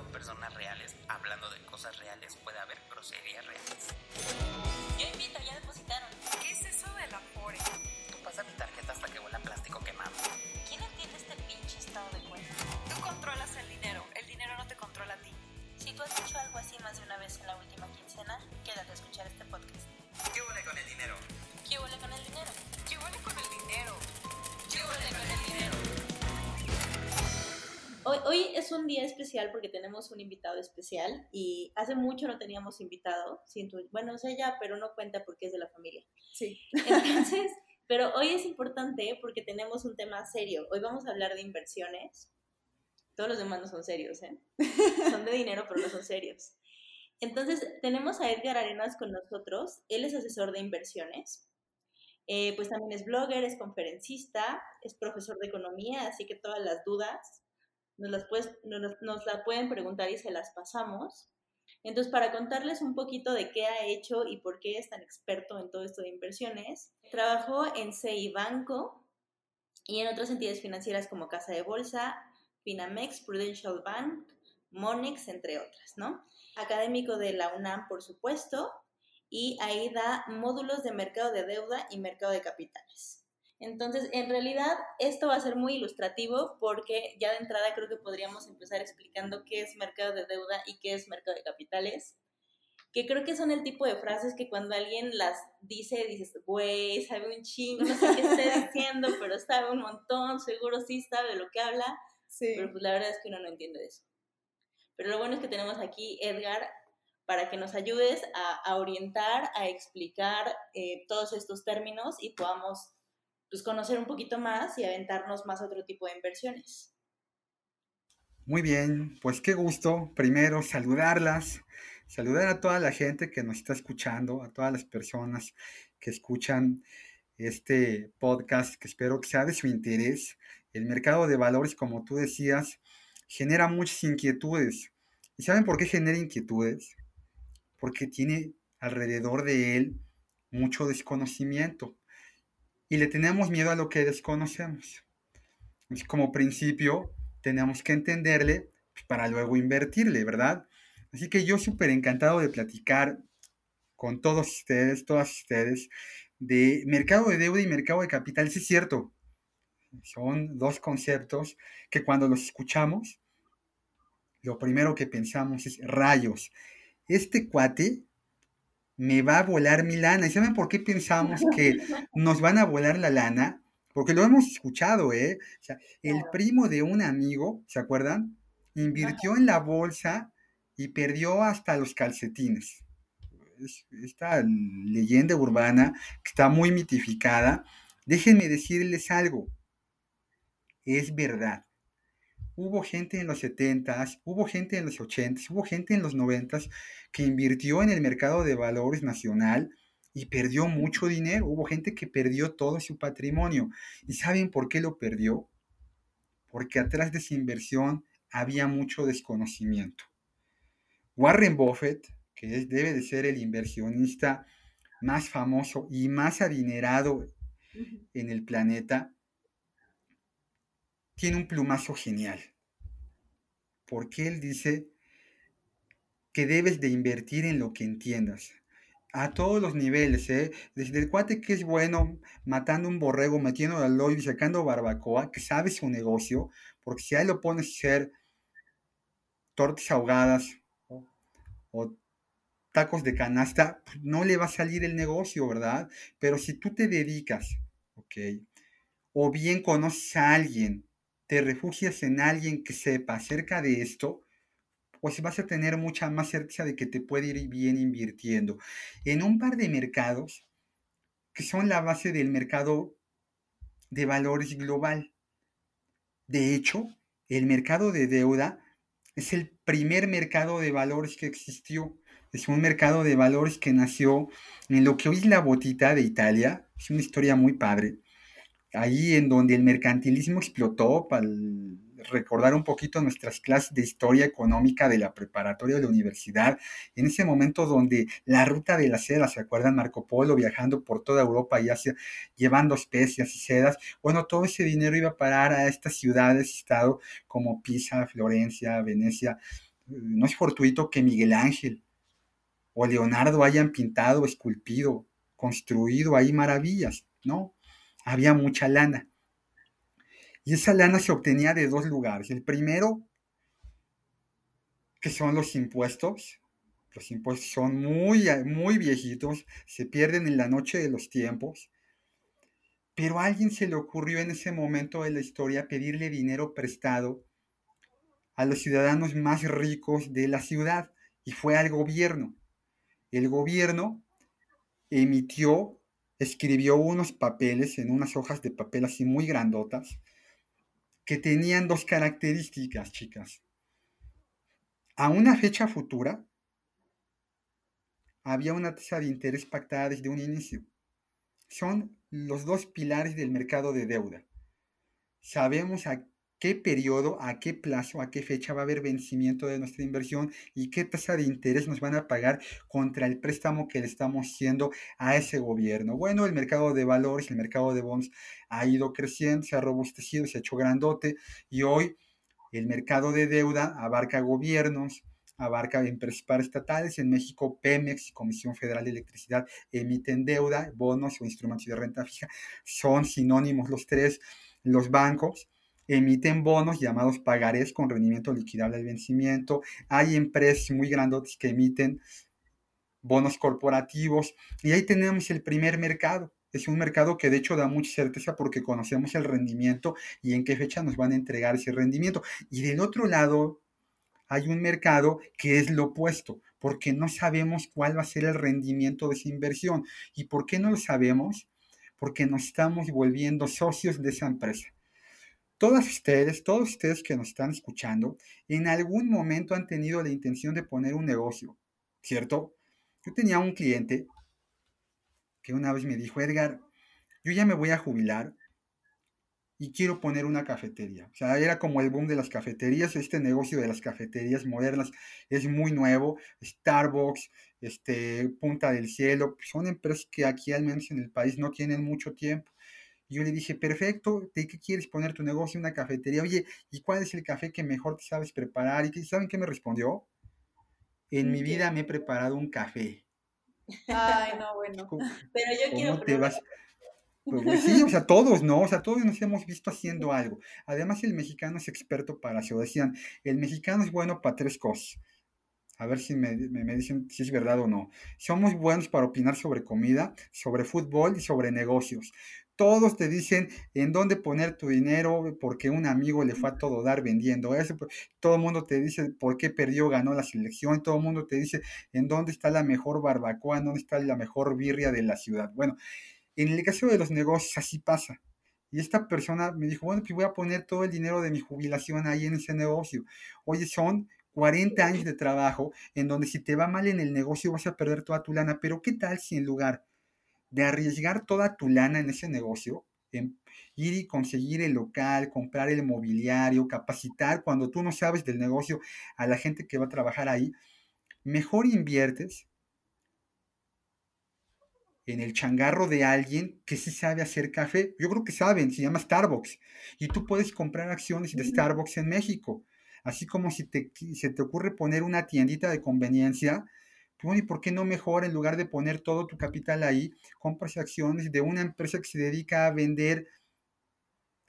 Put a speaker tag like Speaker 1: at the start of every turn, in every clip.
Speaker 1: son personas
Speaker 2: especial porque tenemos un invitado especial y hace mucho no teníamos invitado. Siento, bueno, es ella, pero no cuenta porque es de la familia.
Speaker 3: Sí.
Speaker 2: Entonces, pero hoy es importante porque tenemos un tema serio. Hoy vamos a hablar de inversiones. Todos los demás no son serios, ¿eh? Son de dinero, pero no son serios. Entonces, tenemos a Edgar Arenas con nosotros. Él es asesor de inversiones. Eh, pues también es blogger, es conferencista, es profesor de economía, así que todas las dudas nos las, nos la pueden preguntar y se las pasamos. Entonces, para contarles un poquito de qué ha hecho y por qué es tan experto en todo esto de inversiones, trabajó en CI Banco y en otras entidades financieras como Casa de Bolsa, Finamex, Prudential Bank, Monex, entre otras, ¿no? Académico de la UNAM, por supuesto, y ahí da módulos de mercado de deuda y mercado de capitales. Entonces, en realidad, esto va a ser muy ilustrativo porque ya de entrada creo que podríamos empezar explicando qué es mercado de deuda y qué es mercado de capitales, que creo que son el tipo de frases que cuando alguien las dice, dices, güey, sabe un chingo, no sé qué esté diciendo, pero sabe un montón, seguro sí sabe lo que habla,
Speaker 3: Sí.
Speaker 2: pero pues la verdad es que uno no entiende de eso. Pero lo bueno es que tenemos aquí, Edgar, para que nos ayudes a, a orientar, a explicar eh, todos estos términos y podamos pues, conocer un poquito más y aventarnos más a otro tipo de inversiones.
Speaker 4: Muy bien, pues qué gusto primero saludarlas, saludar a toda la gente que nos está escuchando, a todas las personas que escuchan este podcast, que espero que sea de su interés. El mercado de valores, como tú decías, genera muchas inquietudes. ¿Y saben por qué genera inquietudes? Porque tiene alrededor de él mucho desconocimiento y le tenemos miedo a lo que desconocemos. Es como principio, tenemos que entenderle pues, para luego invertirle, ¿verdad? Así que yo súper encantado de platicar con todos ustedes, todas ustedes, de mercado de deuda y mercado de capital. Sí es cierto, son dos conceptos que cuando los escuchamos, lo primero que pensamos es rayos. Este cuate me va a volar mi lana. ¿Y saben por qué pensamos que nos van a volar la lana? Porque lo hemos escuchado, ¿eh? O sea, el primo de un amigo, ¿se acuerdan? Invirtió en la bolsa y perdió hasta los calcetines. Es- esta leyenda urbana que está muy mitificada. Déjenme decirles algo. Es verdad. Hubo gente en los 70s, hubo gente en los 80s, hubo gente en los 90s que invirtió en el mercado de valores nacional y perdió mucho dinero. Hubo gente que perdió todo su patrimonio. ¿Y saben por qué lo perdió? Porque atrás de esa inversión había mucho desconocimiento. Warren Buffett, que es- debe de ser el inversionista más famoso y más adinerado en el planeta, tiene un plumazo genial. Porque él dice que debes de invertir en lo que entiendas. A todos los niveles, ¿eh? Desde el cuate que es bueno matando un borrego, metiendo al hoyo y sacando barbacoa, que sabe su negocio, porque si ahí lo pones a hacer tortas ahogadas o, tacos de canasta, pues no le va a salir el negocio, ¿verdad? Pero si tú te dedicas, ¿ok? O bien conoces a alguien, te refugias en alguien que sepa acerca de esto, pues vas a tener mucha más certeza de que te puede ir bien invirtiendo. En un par de mercados que son la base del mercado de valores global. De hecho, el mercado de deuda es el primer mercado de valores que existió. Es un mercado de valores que nació en lo que hoy es la botita de Italia. Es una historia muy padre. Ahí en donde el mercantilismo explotó, para recordar un poquito nuestras clases de historia económica de la preparatoria de la universidad, en ese momento donde la ruta de la seda, ¿se acuerdan? Marco Polo viajando por toda Europa y Asia, llevando especias y sedas. Bueno, todo ese dinero iba a parar a estas ciudades, estado como Pisa, Florencia, Venecia, no es fortuito que Miguel Ángel o Leonardo hayan pintado, esculpido, construido ahí maravillas, ¿no? Había mucha lana. Y esa lana se obtenía de dos lugares. El primero, que son los impuestos. Los impuestos son muy, muy viejitos, se pierden en la noche de los tiempos. Pero a alguien se le ocurrió en ese momento de la historia pedirle dinero prestado a los ciudadanos más ricos de la ciudad y fue al gobierno. El gobierno emitió, escribió unos papeles en unas hojas de papel así muy grandotas que tenían dos características, chicas. A una fecha futura había una tasa de interés pactada desde un inicio. Son los dos pilares del mercado de deuda. Sabemos a qué periodo, a qué plazo, a qué fecha va a haber vencimiento de nuestra inversión y qué tasa de interés nos van a pagar contra el préstamo que le estamos haciendo a ese gobierno. Bueno, el mercado de valores, el mercado de bonds ha ido creciendo, se ha robustecido, se ha hecho grandote y hoy el mercado de deuda abarca gobiernos, abarca empresas paraestatales. En México, Pemex y Comisión Federal de Electricidad emiten deuda, bonos o instrumentos de renta fija. Son sinónimos los tres. Los bancos emiten bonos llamados pagarés con rendimiento liquidable al vencimiento. Hay empresas muy grandes que emiten bonos corporativos y ahí tenemos el primer mercado. Es un mercado que de hecho da mucha certeza porque conocemos el rendimiento y en qué fecha nos van a entregar ese rendimiento. Y del otro lado hay un mercado que es lo opuesto, porque no sabemos cuál va a ser el rendimiento de esa inversión. ¿Y por qué no lo sabemos? Porque nos estamos volviendo socios de esa empresa. Todas ustedes, todos ustedes que nos están escuchando, en algún momento han tenido la intención de poner un negocio, ¿cierto? Yo tenía un cliente que una vez me dijo, Edgar, yo ya me voy a jubilar y quiero poner una cafetería. O sea, era como el boom de las cafeterías, este negocio de las cafeterías modernas es muy nuevo, Starbucks, este, Punta del Cielo, son empresas que aquí al menos en el país no tienen mucho tiempo. Y yo le dije, perfecto, ¿de qué quieres poner tu negocio? Una cafetería. Oye, ¿y cuál es el café que mejor te sabes preparar? ¿Y saben qué me respondió? En mi vida me he preparado un café.
Speaker 3: Ay, no, bueno.
Speaker 2: Pero yo quiero
Speaker 4: ¿Cómo te vas? Pues, pues, sí, o sea, todos, ¿no? O sea, todos nos hemos visto haciendo algo. Además, el mexicano es experto para eso. Decían, el mexicano es bueno para tres cosas. A ver si me, me, dicen si es verdad o no. Somos buenos para opinar sobre comida, sobre fútbol y sobre negocios. Todos te dicen en dónde poner tu dinero porque un amigo le fue a todo dar vendiendo eso. Todo el mundo te dice por qué perdió, ganó la selección. Todo el mundo te dice en dónde está la mejor barbacoa, en dónde está la mejor birria de la ciudad. Bueno, en el caso de los negocios así pasa. Y esta persona me dijo, bueno, pues voy a poner todo el dinero de mi jubilación ahí en ese negocio. Oye, son 40 años de trabajo en donde si te va mal en el negocio vas a perder toda tu lana. Pero ¿qué tal si en lugar de arriesgar toda tu lana en ese negocio, en ir y conseguir el local, comprar el mobiliario, capacitar cuando tú no sabes del negocio a la gente que va a trabajar ahí, mejor inviertes en el changarro de alguien que sí sabe hacer café. Yo creo que saben, se llama Starbucks. Y tú puedes comprar acciones de Starbucks en México. Así como si te, se te ocurre poner una tiendita de conveniencia, ¿y por qué no mejor en lugar de poner todo tu capital ahí, compras acciones de una empresa que se dedica a vender,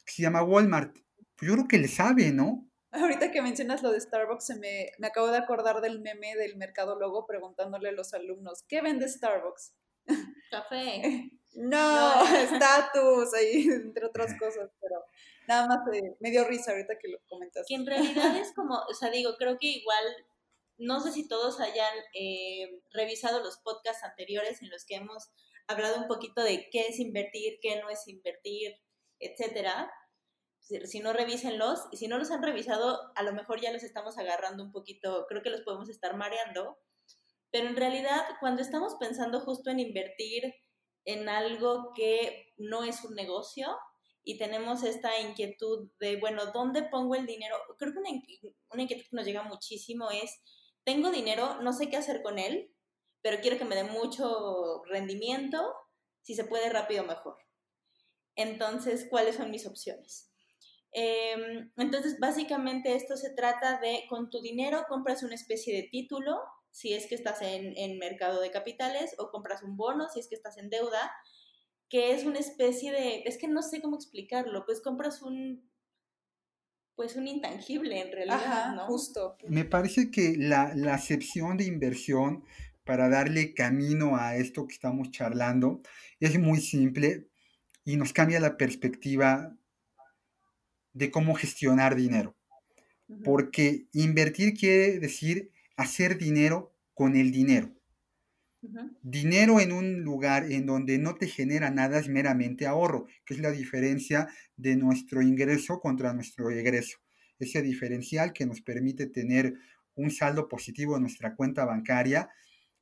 Speaker 4: que se llama Walmart? Pues yo creo que le sabe, ¿no?
Speaker 3: Ahorita que mencionas lo de Starbucks, se me, me acabo de acordar del meme del mercadólogo preguntándole a los alumnos, ¿qué vende Starbucks?
Speaker 2: Café.
Speaker 3: No, estatus, ahí, entre otras cosas, pero nada más me dio risa ahorita que lo comentas.
Speaker 2: Que en realidad es como, o sea, digo, creo que igual, no sé si todos hayan eh, revisado los podcasts anteriores en los que hemos hablado un poquito de qué es invertir, qué no es invertir, etcétera. Si no, revísenlos. Y si no los han revisado, a lo mejor ya los estamos agarrando un poquito, creo que los podemos estar mareando pero en realidad, cuando estamos pensando justo en invertir en algo que no es un negocio y tenemos esta inquietud de, bueno, ¿dónde pongo el dinero? Creo que una, una inquietud que nos llega muchísimo es, tengo dinero, no sé qué hacer con él, pero quiero que me dé mucho rendimiento, si se puede rápido mejor. Entonces, ¿cuáles son mis opciones? Em, entonces, básicamente esto se trata de, con tu dinero compras una especie de título, si es que estás en, en mercado de capitales, o compras un bono, si es que estás en deuda, que es una especie de, es que no sé cómo explicarlo, pues compras un, pues un intangible en realidad,
Speaker 3: Ajá,
Speaker 2: ¿no?
Speaker 3: justo.
Speaker 4: Me parece que la, la acepción de inversión para darle camino a esto que estamos charlando es muy simple y nos cambia la perspectiva de cómo gestionar dinero. Porque invertir quiere decir hacer dinero con el dinero. Dinero en un lugar en donde no te genera nada es meramente ahorro, que es la diferencia de nuestro ingreso contra nuestro egreso. Ese diferencial que nos permite tener un saldo positivo en nuestra cuenta bancaria,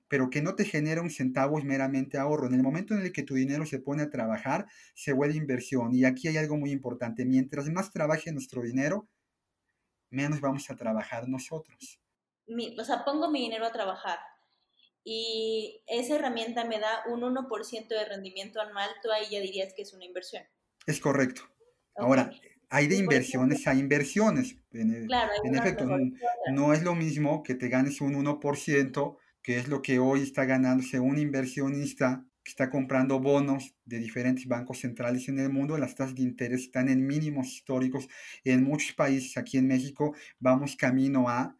Speaker 4: pero que no te genera un centavo es meramente ahorro. En el momento en el que tu dinero se pone a trabajar, se vuelve inversión. Y aquí hay algo muy importante. Mientras más trabaje nuestro dinero, menos vamos a trabajar nosotros.
Speaker 2: mi- o sea, pongo mi dinero a trabajar y esa herramienta me da un 1% de rendimiento anual, tú ahí ya dirías que es una inversión.
Speaker 4: Es correcto. Ahora, hay de inversiones a inversiones. En, e-
Speaker 2: Claro,
Speaker 4: en efecto, no es lo mismo que te ganes un 1%, que es lo que hoy está ganándose un inversionista que está comprando bonos de diferentes bancos centrales en el mundo. Las tasas de interés están en mínimos históricos. En muchos países, aquí en México, vamos camino a,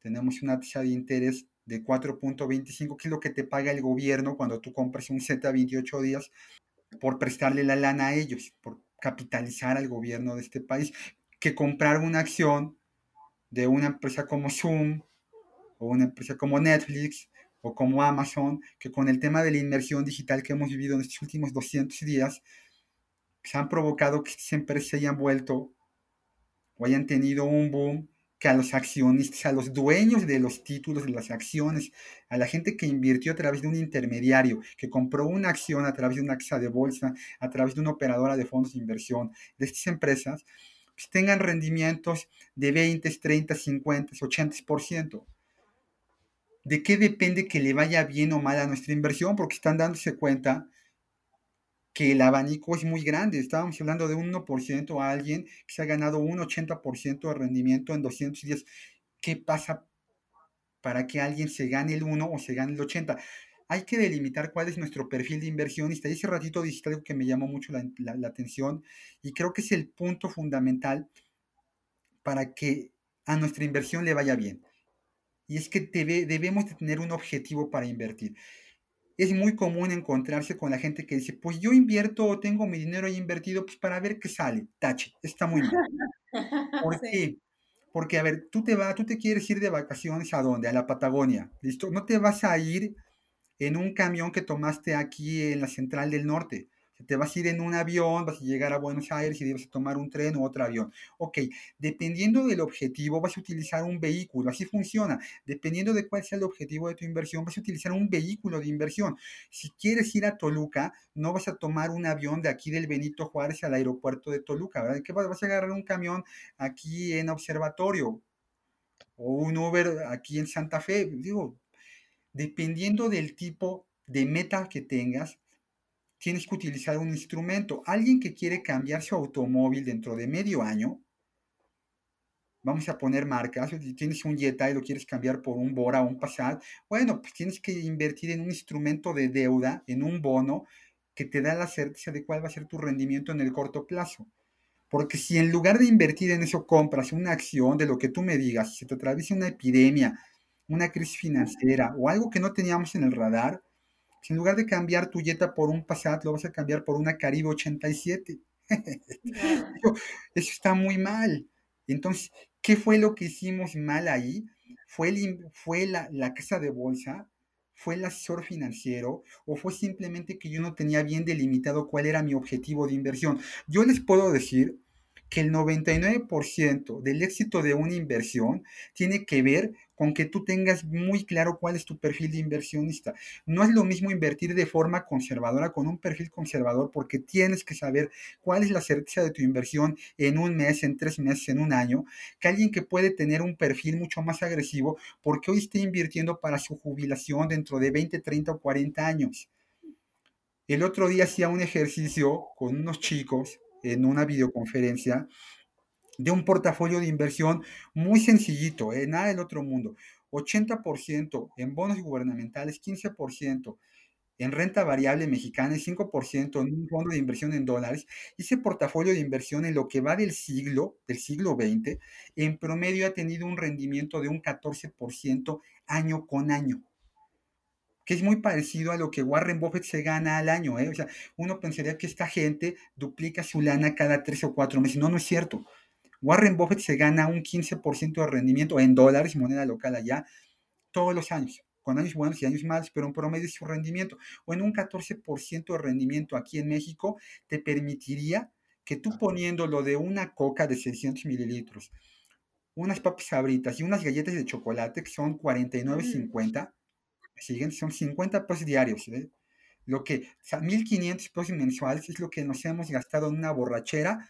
Speaker 4: tenemos una tasa de interés de 4.25, que es lo que te paga el gobierno cuando tú compras un Z a 28 días por prestarle la lana a ellos, por capitalizar al gobierno de este país, que comprar una acción de una empresa como Zoom o una empresa como Netflix o como Amazon, que con el tema de la inmersión digital que hemos vivido en estos últimos 200 días, se han provocado que estas empresas se hayan vuelto o hayan tenido un boom que a los accionistas, a los dueños de los títulos de las acciones, a la gente que invirtió a través de un intermediario, que compró una acción a través de una casa de bolsa, a través de una operadora de fondos de inversión, de estas empresas, pues tengan rendimientos de 20, 30, 50, 80%. ¿De qué depende que le vaya bien o mal a nuestra inversión? Porque están dándose cuenta que el abanico es muy grande. Estábamos hablando de un 1% a alguien que se ha ganado un 80% de rendimiento en 200 días. ¿Qué pasa para que alguien se gane el 1 o se gane el 80? Hay que delimitar cuál es nuestro perfil de inversionista. Y ese ratito dijiste algo que me llamó mucho la, la, atención y creo que es el punto fundamental para que a nuestra inversión le vaya bien. Y es que debe, debemos de tener un objetivo para invertir es muy común encontrarse con la gente que dice, pues yo invierto o tengo mi dinero ahí invertido pues para ver qué sale. Tache, está muy mal. ¿Por
Speaker 3: Sí.
Speaker 4: qué? Porque, a ver, tú te vas, tú te quieres ir de vacaciones a dónde? A la Patagonia, ¿listo? No te vas a ir en un camión que tomaste aquí en la central del norte. Te vas a ir en un avión, vas a llegar a Buenos Aires y debes tomar un tren u otro avión. Ok, dependiendo del objetivo, vas a utilizar un vehículo. Así funciona. Dependiendo de cuál sea el objetivo de tu inversión, vas a utilizar un vehículo de inversión. Si quieres ir a Toluca, no vas a tomar un avión de aquí del Benito Juárez al aeropuerto de Toluca, ¿verdad? ¿Qué vas? vas a agarrar un camión aquí en Observatorio o un Uber aquí en Santa Fe. Digo, dependiendo del tipo de meta que tengas, tienes que utilizar un instrumento. Alguien que quiere cambiar su automóvil dentro de medio año, vamos a poner marcas, si tienes un Jetta y lo quieres cambiar por un Bora o un Passat, bueno, pues tienes que invertir en un instrumento de deuda, en un bono que te da la certeza de cuál va a ser tu rendimiento en el corto plazo. Porque si en lugar de invertir en eso compras una acción de lo que tú me digas, si se te atraviesa una epidemia, una crisis financiera o algo que no teníamos en el radar, si en lugar de cambiar tu Jetta por un Passat, lo vas a cambiar por una Caribe 87.
Speaker 2: Claro.
Speaker 4: Eso está muy mal. Entonces, ¿qué fue lo que hicimos mal ahí? ¿Fue, el fue la, la casa de bolsa? ¿Fue el asesor financiero? ¿O fue simplemente que yo no tenía bien delimitado cuál era mi objetivo de inversión? Yo les puedo decir que el 99% del éxito de una inversión tiene que ver con que tú tengas muy claro cuál es tu perfil de inversionista. No es lo mismo invertir de forma conservadora con un perfil conservador porque tienes que saber cuál es la certeza de tu inversión en un mes, en tres meses, en un año, que alguien que puede tener un perfil mucho más agresivo porque hoy está invirtiendo para su jubilación dentro de 20, 30 o 40 años. El otro día hacía un ejercicio con unos chicos en una videoconferencia de un portafolio de inversión muy sencillito, ¿eh? nada del otro mundo. 80% en bonos gubernamentales, 15% en renta variable mexicana y 5% en un fondo de inversión en dólares. Ese portafolio de inversión en lo que va del siglo, del siglo XX, en promedio ha tenido un rendimiento de un 14% año con año que es muy parecido a lo que Warren Buffett se gana al año. ¿eh? O sea, uno pensaría que esta gente duplica su lana cada tres o cuatro meses. No, no es cierto. Warren Buffett se gana un 15% de rendimiento en dólares, moneda local allá, todos los años, con años buenos y años malos, pero en promedio su rendimiento. O en un 14% de rendimiento aquí en México te permitiría que tú poniéndolo de una coca de 600 mililitros, unas papas sabritas y unas galletas de chocolate que son 49.50, siguen, son 50 pesos diarios. ¿eh? Lo que, o sea, 1.500 pesos mensuales es lo que nos hemos gastado en una borrachera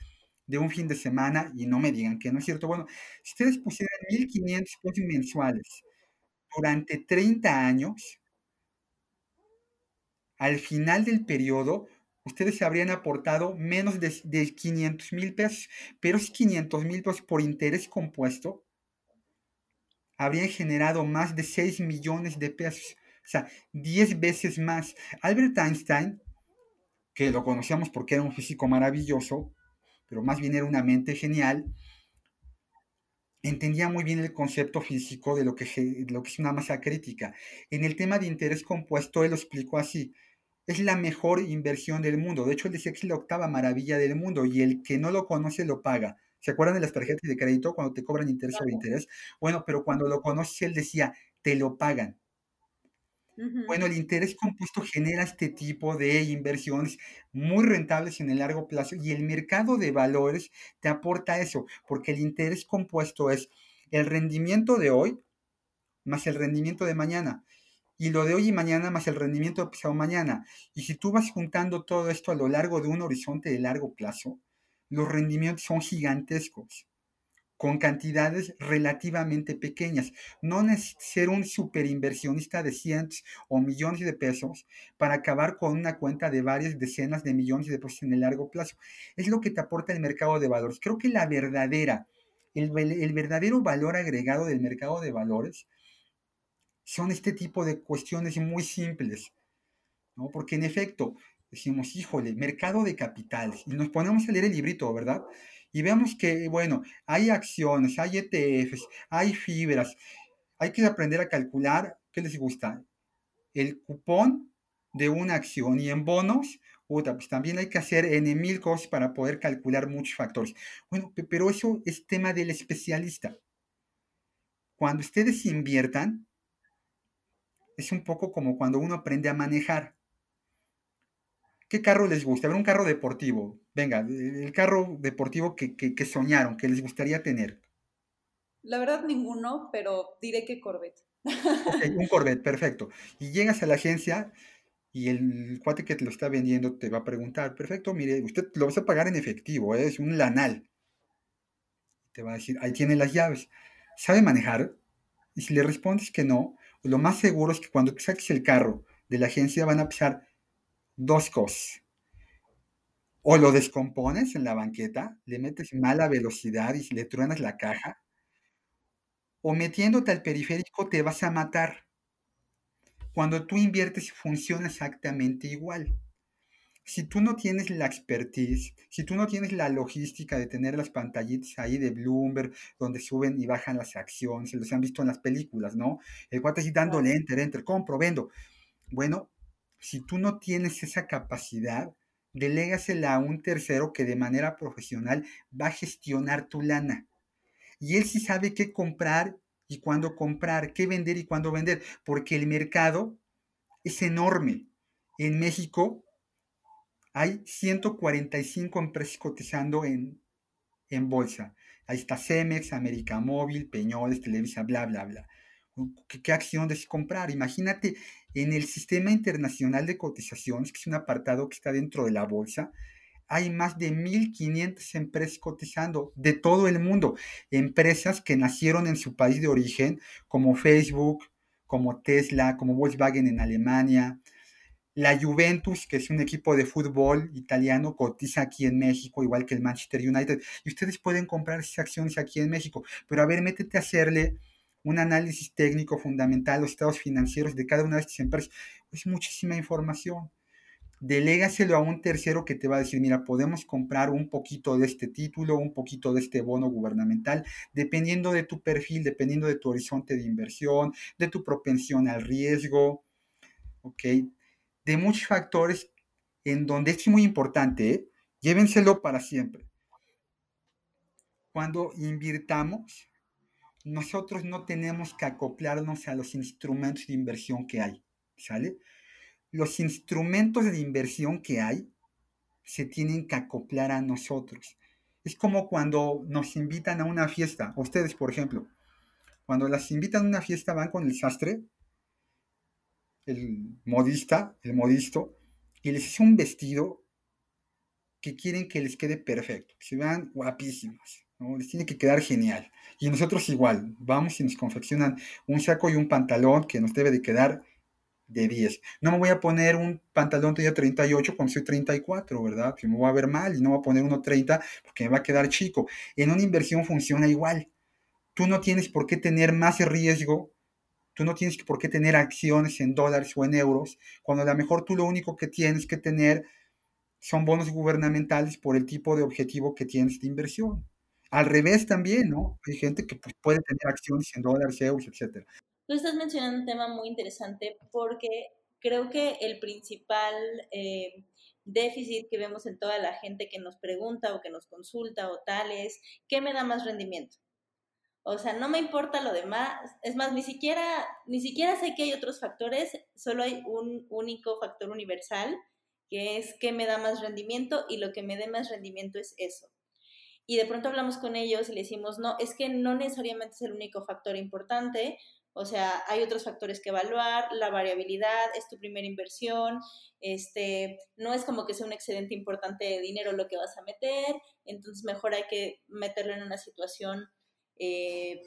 Speaker 4: de un fin de semana y no me digan que no es cierto. Bueno, si ustedes pusieran 1.500 pesos mensuales durante 30 años, al final del periodo, ustedes habrían aportado menos de, de 500 mil pesos, pero es 500 mil pesos por interés compuesto habrían generado más de 6 millones de pesos, o sea, 10 veces más. Albert Einstein, que lo conocíamos porque era un físico maravilloso, pero más bien era una mente genial, entendía muy bien el concepto físico de lo que, lo que es una masa crítica. En el tema de interés compuesto, él lo explicó así. Es la mejor inversión del mundo. De hecho, él decía que es la octava maravilla del mundo y el que no lo conoce lo paga. ¿Se acuerdan de las tarjetas de crédito cuando te cobran interés sobre interés? Bueno, pero cuando lo conoces, él decía, te lo pagan. Bueno, el interés compuesto genera este tipo de inversiones muy rentables en el largo plazo y el mercado de valores te aporta eso, porque el interés compuesto es el rendimiento de hoy más el rendimiento de mañana y lo de hoy y mañana más el rendimiento de pasado mañana. Y si tú vas juntando todo esto a lo largo de un horizonte de largo plazo, los rendimientos son gigantescos, con cantidades relativamente pequeñas. No necesitas ser un superinversionista de cientos o millones de pesos para acabar con una cuenta de varias decenas de millones de pesos en el largo plazo. Es lo que te aporta el mercado de valores. Creo que la verdadera, el, el verdadero valor agregado del mercado de valores son este tipo de cuestiones muy simples, ¿no? Porque en efecto, decimos, híjole, mercado de capitales, y nos ponemos a leer el librito, ¿verdad? Y vemos que, bueno, hay acciones, hay ETFs, hay fibras, hay que aprender a calcular, ¿qué les gusta? El cupón de una acción y en bonos, puta, pues también hay que hacer N mil cosas para poder calcular muchos factores. Bueno, pero eso es tema del especialista. Cuando ustedes inviertan, es un poco como cuando uno aprende a manejar. ¿Qué carro les gusta? A ver, un carro deportivo. Venga, el carro deportivo que, soñaron, que les gustaría tener.
Speaker 3: La verdad, ninguno, pero diré que Corvette.
Speaker 4: un Corvette, perfecto. Y llegas a la agencia y el cuate que te lo está vendiendo te va a preguntar, perfecto, mire, usted lo vas a pagar en efectivo, ¿eh? es un lanal. Te va a decir, ahí tiene las llaves. ¿Sabe manejar? Y si le respondes que no, lo más seguro es que cuando saques el carro de la agencia van a pisar dos cosas. O lo descompones en la banqueta, le metes mala velocidad y le truenas la caja, o metiéndote al periférico te vas a matar. Cuando tú inviertes funciona exactamente igual. Si tú no tienes la expertise, si tú no tienes la logística de tener las pantallitas ahí de Bloomberg, donde suben y bajan las acciones, se los han visto en las películas, ¿no? El cuate así dándole enter, enter, compro, vendo. Bueno, si tú no tienes esa capacidad, delégasela a un tercero que de manera profesional va a gestionar tu lana. Y él sí sabe qué comprar y cuándo comprar, qué vender y cuándo vender, porque el mercado es enorme. En México hay 145 empresas cotizando en, en bolsa. Ahí está Cemex, América Móvil, Peñoles, Televisa, bla, bla, bla. ¿Qué, acción debes comprar? Imagínate en el sistema internacional de cotizaciones, que es un apartado que está dentro de la bolsa, hay más de 1.500 empresas cotizando de todo el mundo. Empresas que nacieron en su país de origen, como Facebook, como Tesla, como Volkswagen en Alemania, La Juventus, que es un equipo de fútbol italiano, cotiza aquí en México, igual que el Manchester United. Y ustedes pueden comprar esas acciones aquí en México. Pero a ver, métete a hacerle un análisis técnico fundamental, los estados financieros de cada una de estas empresas. Es muchísima información. Delégaselo a un tercero que te va a decir, mira, podemos comprar un poquito de este título, un poquito de este bono gubernamental, dependiendo de tu perfil, dependiendo de tu horizonte de inversión, de tu propensión al riesgo, ¿ok? De muchos factores en donde es muy importante, ¿eh? llévenselo para siempre. Cuando invirtamos, nosotros no tenemos que acoplarnos a los instrumentos de inversión que hay, ¿sale? Los instrumentos de inversión que hay se tienen que acoplar a nosotros. Es como cuando nos invitan a una fiesta, ustedes por ejemplo, cuando las invitan a una fiesta van con el sastre, el modista, el modisto, y les hace un vestido que quieren que les quede perfecto, que se vean guapísimas, ¿no? les tiene que quedar genial. Y nosotros igual, vamos y nos confeccionan un saco y un pantalón que nos debe de quedar de 10. No me voy a poner un pantalón de 38 cuando soy 34, ¿verdad? Que me voy a ver mal y no voy a poner uno 30 porque me va a quedar chico. En una inversión funciona igual. Tú no tienes por qué tener más riesgo, tú no tienes por qué tener acciones en dólares o en euros, cuando a lo mejor tú lo único que tienes que tener son bonos gubernamentales por el tipo de objetivo que tienes de inversión. Al revés también, ¿no? Hay gente que pues, puede tener acciones en dólares, euros, etcétera.
Speaker 2: Tú estás mencionando un tema muy interesante porque creo que el principal eh, déficit que vemos en toda la gente que nos pregunta o que nos consulta o tal es, ¿qué me da más rendimiento? O sea, no me importa lo demás. Es más, ni siquiera, ni siquiera sé que hay otros factores, solo hay un único factor universal, que es qué me da más rendimiento y lo que me dé más rendimiento es eso y de pronto hablamos con ellos y le decimos, no, es que no necesariamente es el único factor importante, o sea, hay otros factores que evaluar, la variabilidad, es tu primera inversión, este, no es como que sea un excedente importante de dinero lo que vas a meter, entonces mejor hay que meterlo en una situación eh,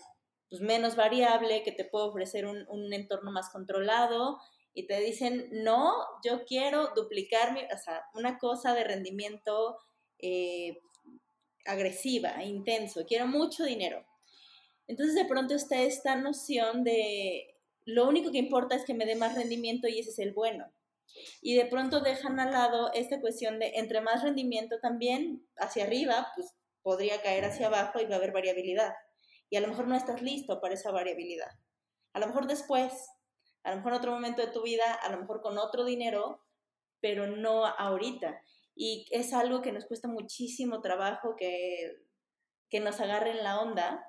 Speaker 2: pues menos variable, que te puede ofrecer un, un, entorno más controlado, y te dicen, no, yo quiero duplicar mi, o sea, una cosa de rendimiento eh, agresiva, intenso, quiero mucho dinero. Entonces de pronto está esta noción de lo único que importa es que me dé más rendimiento y ese es el bueno. Y de pronto dejan al lado esta cuestión de entre más rendimiento también hacia arriba, pues podría caer hacia abajo y va a haber variabilidad. Y a lo mejor no estás listo para esa variabilidad. A lo mejor después, a lo mejor en otro momento de tu vida, a lo mejor con otro dinero, pero no ahorita y es algo que nos cuesta muchísimo trabajo que, que nos agarren la onda,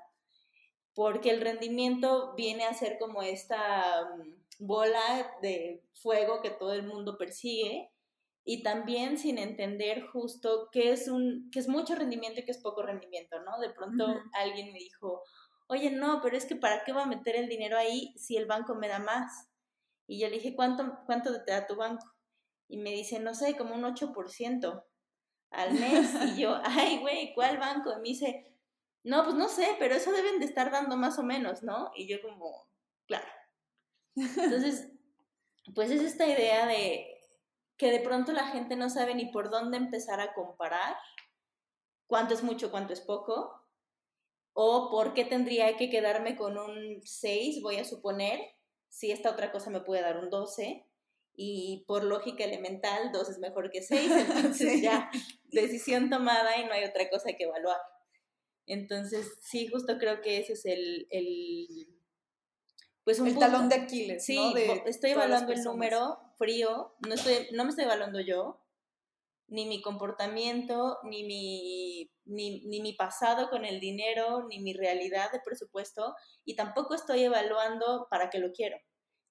Speaker 2: porque el rendimiento viene a ser como esta mm, bola de fuego que todo el mundo persigue y también sin entender justo qué es un qué es mucho rendimiento y qué es poco rendimiento, ¿no? De pronto alguien me dijo, "Oye, no, pero es que para qué va a meter el dinero ahí si el banco me da más?" Y yo le dije, "¿Cuánto cuánto te da tu banco?" Y me dice, no sé, como un 8% al mes. Y yo, ay, güey, ¿cuál banco? Y me dice, no, pues no sé, pero eso deben de estar dando más o menos, ¿no? Y yo como, claro. Entonces, pues es esta idea de que de pronto la gente no sabe ni por dónde empezar a comparar cuánto es mucho, cuánto es poco, o por qué tendría que quedarme con un 6, voy a suponer, si esta otra cosa me puede dar un 12, y por lógica elemental, dos es mejor que seis, entonces ya decisión tomada y no hay otra cosa que evaluar. Entonces, sí, justo creo que ese es el, el
Speaker 3: pues un el talón de Aquiles.
Speaker 2: Sí,
Speaker 3: ¿no?
Speaker 2: de estoy evaluando el número frío, no, estoy, no me estoy evaluando yo, ni mi comportamiento, ni mi, ni, ni mi pasado con el dinero, ni mi realidad de presupuesto, y tampoco estoy evaluando para qué lo quiero,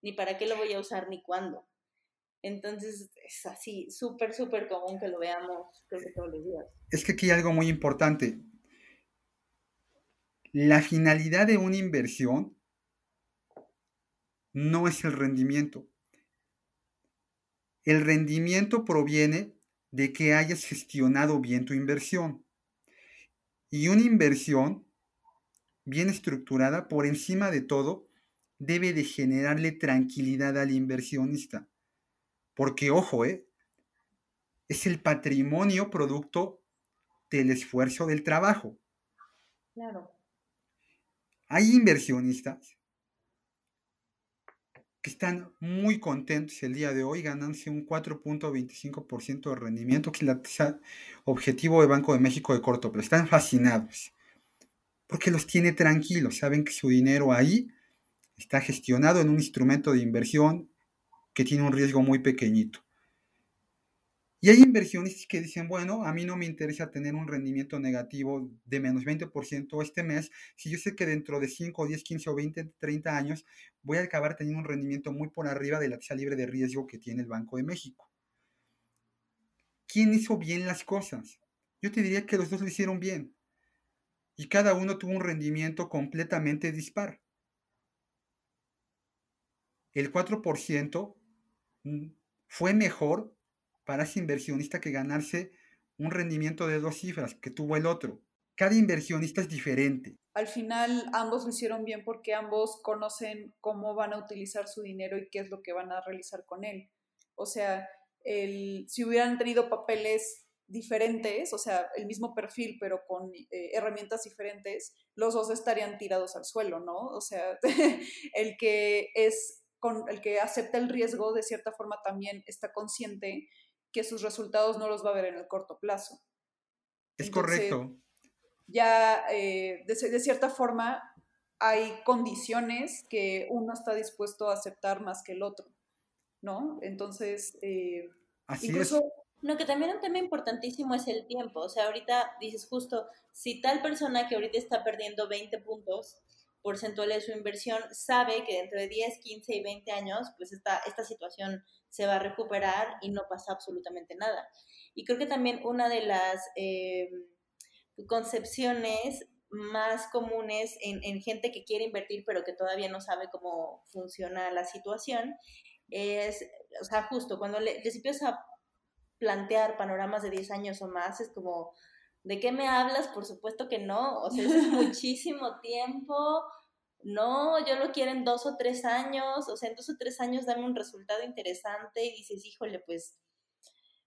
Speaker 2: ni para qué lo voy a usar, ni cuándo. Entonces es así, súper, súper común que lo veamos todos los días.
Speaker 4: Es que aquí hay algo muy importante. La finalidad de una inversión no es el rendimiento. El rendimiento proviene de que hayas gestionado bien tu inversión. Y una inversión bien estructurada, por encima de todo, debe de generarle tranquilidad al inversionista Porque, ojo, ¿eh? es el patrimonio producto del esfuerzo del trabajo.
Speaker 2: Claro.
Speaker 4: Hay inversionistas que están muy contentos el día de hoy ganándose un 4.25% de rendimiento, que es la tasa objetivo de Banco de México de corto plazo. Están fascinados porque los tiene tranquilos, saben que su dinero ahí está gestionado en un instrumento de inversión que tiene un riesgo muy pequeñito. Y hay inversionistas que dicen, bueno, a mí no me interesa tener un rendimiento negativo de menos 20% este mes, si yo sé que dentro de 5, 10, 15 o 20, 30 años voy a acabar teniendo un rendimiento muy por arriba de la tasa libre de riesgo que tiene el Banco de México. ¿Quién hizo bien las cosas? Yo te diría que los dos lo hicieron bien. Y cada uno tuvo un rendimiento completamente dispar. El 4% mm, fue mejor para ese inversionista que ganarse un rendimiento de dos cifras que tuvo el otro. Cada inversionista es diferente.
Speaker 3: Al final ambos lo hicieron bien porque ambos conocen cómo van a utilizar su dinero y qué es lo que van a realizar con él. O sea, si hubieran tenido papeles diferentes, o sea, el mismo perfil, pero con eh, herramientas diferentes, los dos estarían tirados al suelo, ¿no? O sea, el que es con el que acepta el riesgo de cierta forma también está consciente que sus resultados no los va a ver en el corto plazo.
Speaker 4: Es correcto.
Speaker 3: Ya eh, de, cierta forma hay condiciones que uno está dispuesto a aceptar más que el otro, ¿no? Entonces, eh,
Speaker 4: Así incluso...
Speaker 2: No, que también un tema importantísimo es el tiempo. O sea, ahorita dices justo, si tal persona que ahorita está perdiendo 20 puntos porcentuales de su inversión sabe que dentro de 10, 15 y 20 años, pues esta, esta situación se va a recuperar y no pasa absolutamente nada. Y creo que también una de las eh, concepciones más comunes en, en, gente que quiere invertir pero que todavía no sabe cómo funciona la situación es, o sea, justo cuando le, les empiezas a plantear panoramas de 10 años o más, es como, ¿de qué me hablas? Por supuesto que no, o sea, es muchísimo tiempo, no, yo lo quiero en dos o tres años, o sea, en dos o tres años dame un resultado interesante y dices, híjole, pues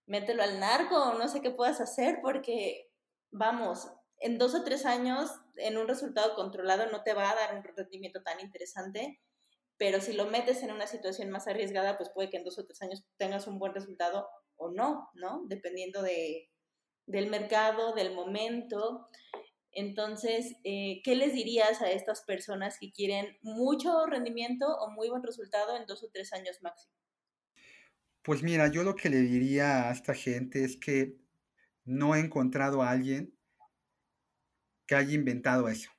Speaker 2: mételo al narco, no sé qué puedas hacer porque, vamos, en dos o tres años en un resultado controlado no te va a dar un rendimiento tan interesante, pero si lo metes en una situación más arriesgada, pues puede que en dos o tres años tengas un buen resultado o no, ¿no? Dependiendo de, del mercado, del momento. Entonces, eh, ¿qué les dirías a estas personas que quieren mucho rendimiento o muy buen resultado en dos o tres años máximo?
Speaker 4: Pues mira, yo lo que le diría a esta gente es que no he encontrado a alguien que haya inventado eso.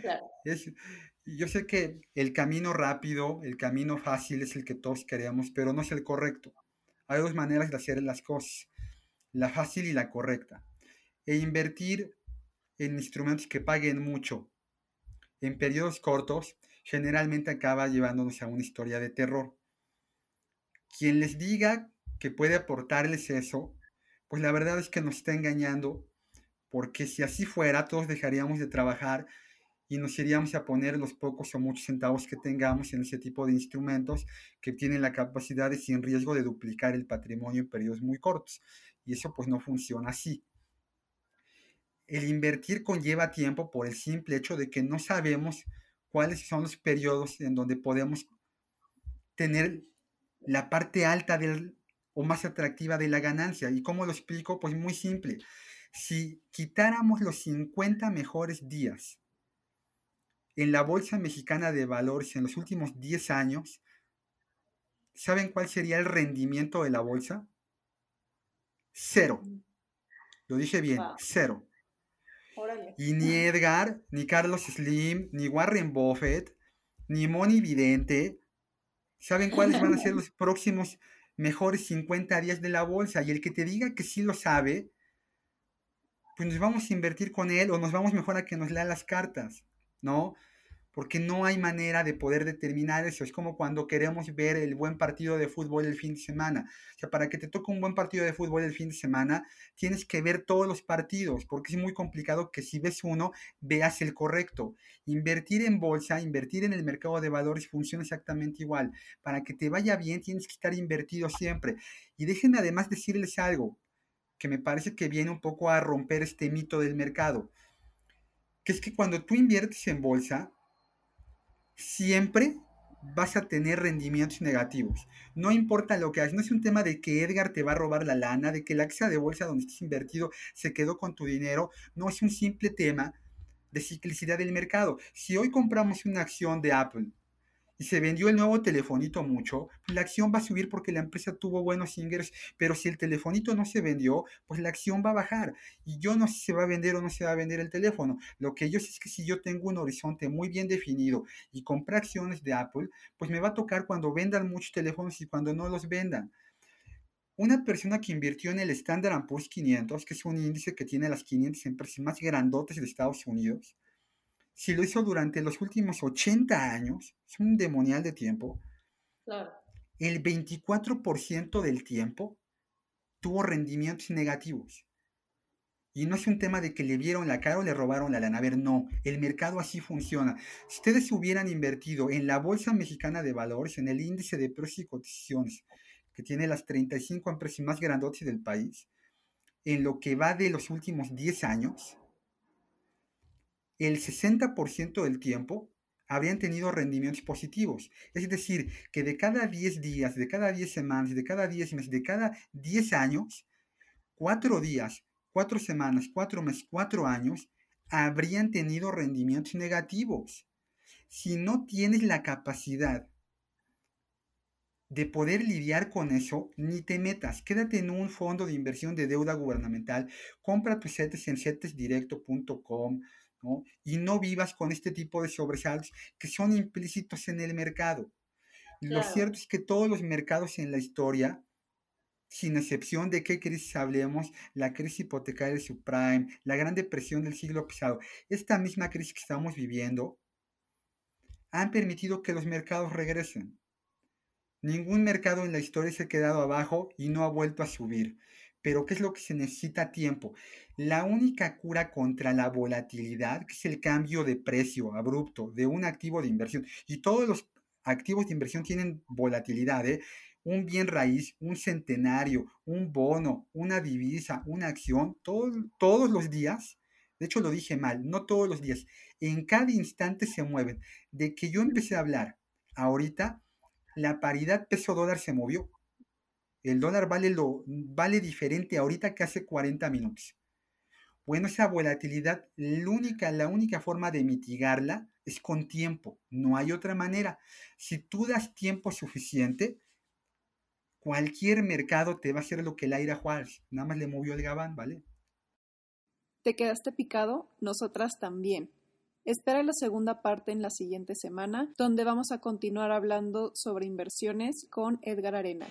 Speaker 2: Claro.
Speaker 4: yo sé que el camino rápido, el camino fácil es el que todos queremos, pero no es el correcto. Hay dos maneras de hacer las cosas, la fácil y la correcta e invertir en instrumentos que paguen mucho en periodos cortos generalmente acaba llevándonos a una historia de terror. Quien les diga que puede aportarles eso, pues la verdad es que nos está engañando, porque si así fuera, todos dejaríamos de trabajar y nos iríamos a poner los pocos o muchos centavos que tengamos en ese tipo de instrumentos que tienen la capacidad de sin riesgo de duplicar el patrimonio en periodos muy cortos. Y eso pues no funciona así el invertir conlleva tiempo por el simple hecho de que no sabemos cuáles son los periodos en donde podemos tener la parte alta del, o más atractiva de la ganancia. ¿Y cómo lo explico? Pues muy simple. Si quitáramos los 50 mejores días en la Bolsa Mexicana de Valores en los últimos 10 años, ¿saben cuál sería el rendimiento de la bolsa? Cero. Lo dije bien, cero. Y ni Edgar, ni Carlos Slim, ni Warren Buffett, ni Moni Vidente saben cuáles van a ser los próximos mejores 50 días de la bolsa. Y el que te diga que sí lo sabe, pues nos vamos a invertir con él o nos vamos mejor a que nos lea las cartas, ¿no? Porque no hay manera de poder determinar eso. Es como cuando queremos ver el buen partido de fútbol el fin de semana. O sea, para que te toque un buen partido de fútbol el fin de semana, tienes que ver todos los partidos, porque es muy complicado que si ves uno, veas el correcto. Invertir en bolsa, invertir en el mercado de valores funciona exactamente igual. Para que te vaya bien, tienes que estar invertido siempre. Y déjenme además decirles algo que me parece que viene un poco a romper este mito del mercado, que es que cuando tú inviertes en bolsa, siempre vas a tener rendimientos negativos. No importa lo que hagas, no es un tema de que Edgar te va a robar la lana, de que la casa de bolsa donde estás invertido se quedó con tu dinero, no es un simple tema de ciclicidad del mercado. Si hoy compramos una acción de Apple y se vendió el nuevo telefonito mucho, pues la acción va a subir porque la empresa tuvo buenos ingresos, pero si el telefonito no se vendió, pues la acción va a bajar. Y yo no sé si se va a vender o no se va a vender el teléfono. Lo que yo sé es que si yo tengo un horizonte muy bien definido y compré acciones de Apple, pues me va a tocar cuando vendan muchos teléfonos y cuando no los vendan. Una persona que invirtió en el Standard Poor's 500, que es un índice que tiene las 500 empresas más grandotes de Estados Unidos, si lo hizo durante los últimos 80 años, es un demonial de tiempo,
Speaker 2: Claro.
Speaker 4: el 24% del tiempo tuvo rendimientos negativos. Y no es un tema de que le vieron la cara o le robaron la lana. A ver, no, el mercado así funciona. Si ustedes hubieran invertido en la Bolsa Mexicana de Valores, en el índice de precios y cotizaciones, que tiene las 35 empresas más grandotas del país, en lo que va de los últimos 10 años, el 60% del tiempo habrían tenido rendimientos positivos. Es decir, que de cada 10 días, de cada 10 semanas, de cada 10 meses, de cada 10 años, 4 días, 4 semanas, 4 meses, 4 años, habrían tenido rendimientos negativos. Si no tienes la capacidad de poder lidiar con eso, ni te metas. Quédate en un fondo de inversión de deuda gubernamental. Compra tus CETES en cetesdirecto.com ¿no? y no vivas con este tipo de sobresaltos que son implícitos en el mercado. Lo cierto es que todos los mercados en la historia, sin excepción de qué crisis hablemos, la crisis hipotecaria subprime, la gran depresión del siglo pasado, esta misma crisis que estamos viviendo, han permitido que los mercados regresen. Ningún mercado en la historia se ha quedado abajo y no ha vuelto a subir. Pero ¿qué es lo que se necesita? Tiempo. La única cura contra la volatilidad, que es el cambio de precio abrupto de un activo de inversión, y todos los activos de inversión tienen volatilidad, ¿eh? un bien raíz, un centenario, un bono, una divisa, una acción, todo- todos los días, de hecho lo dije mal, no todos los días, en cada instante se mueven. De que yo empecé a hablar ahorita, la paridad peso dólar se movió. El dólar vale, lo, vale diferente ahorita que hace 40 minutos. Bueno, esa volatilidad, la única, la única forma de mitigarla es con tiempo. No hay otra manera. Si tú das tiempo suficiente, cualquier mercado te va a hacer lo que el Aira Juárez. Nada más le movió el gabán, ¿vale?
Speaker 3: ¿Te quedaste picado? Nosotras también. Espera la segunda parte en la siguiente semana, donde vamos a continuar hablando sobre inversiones con Edgar Arenas.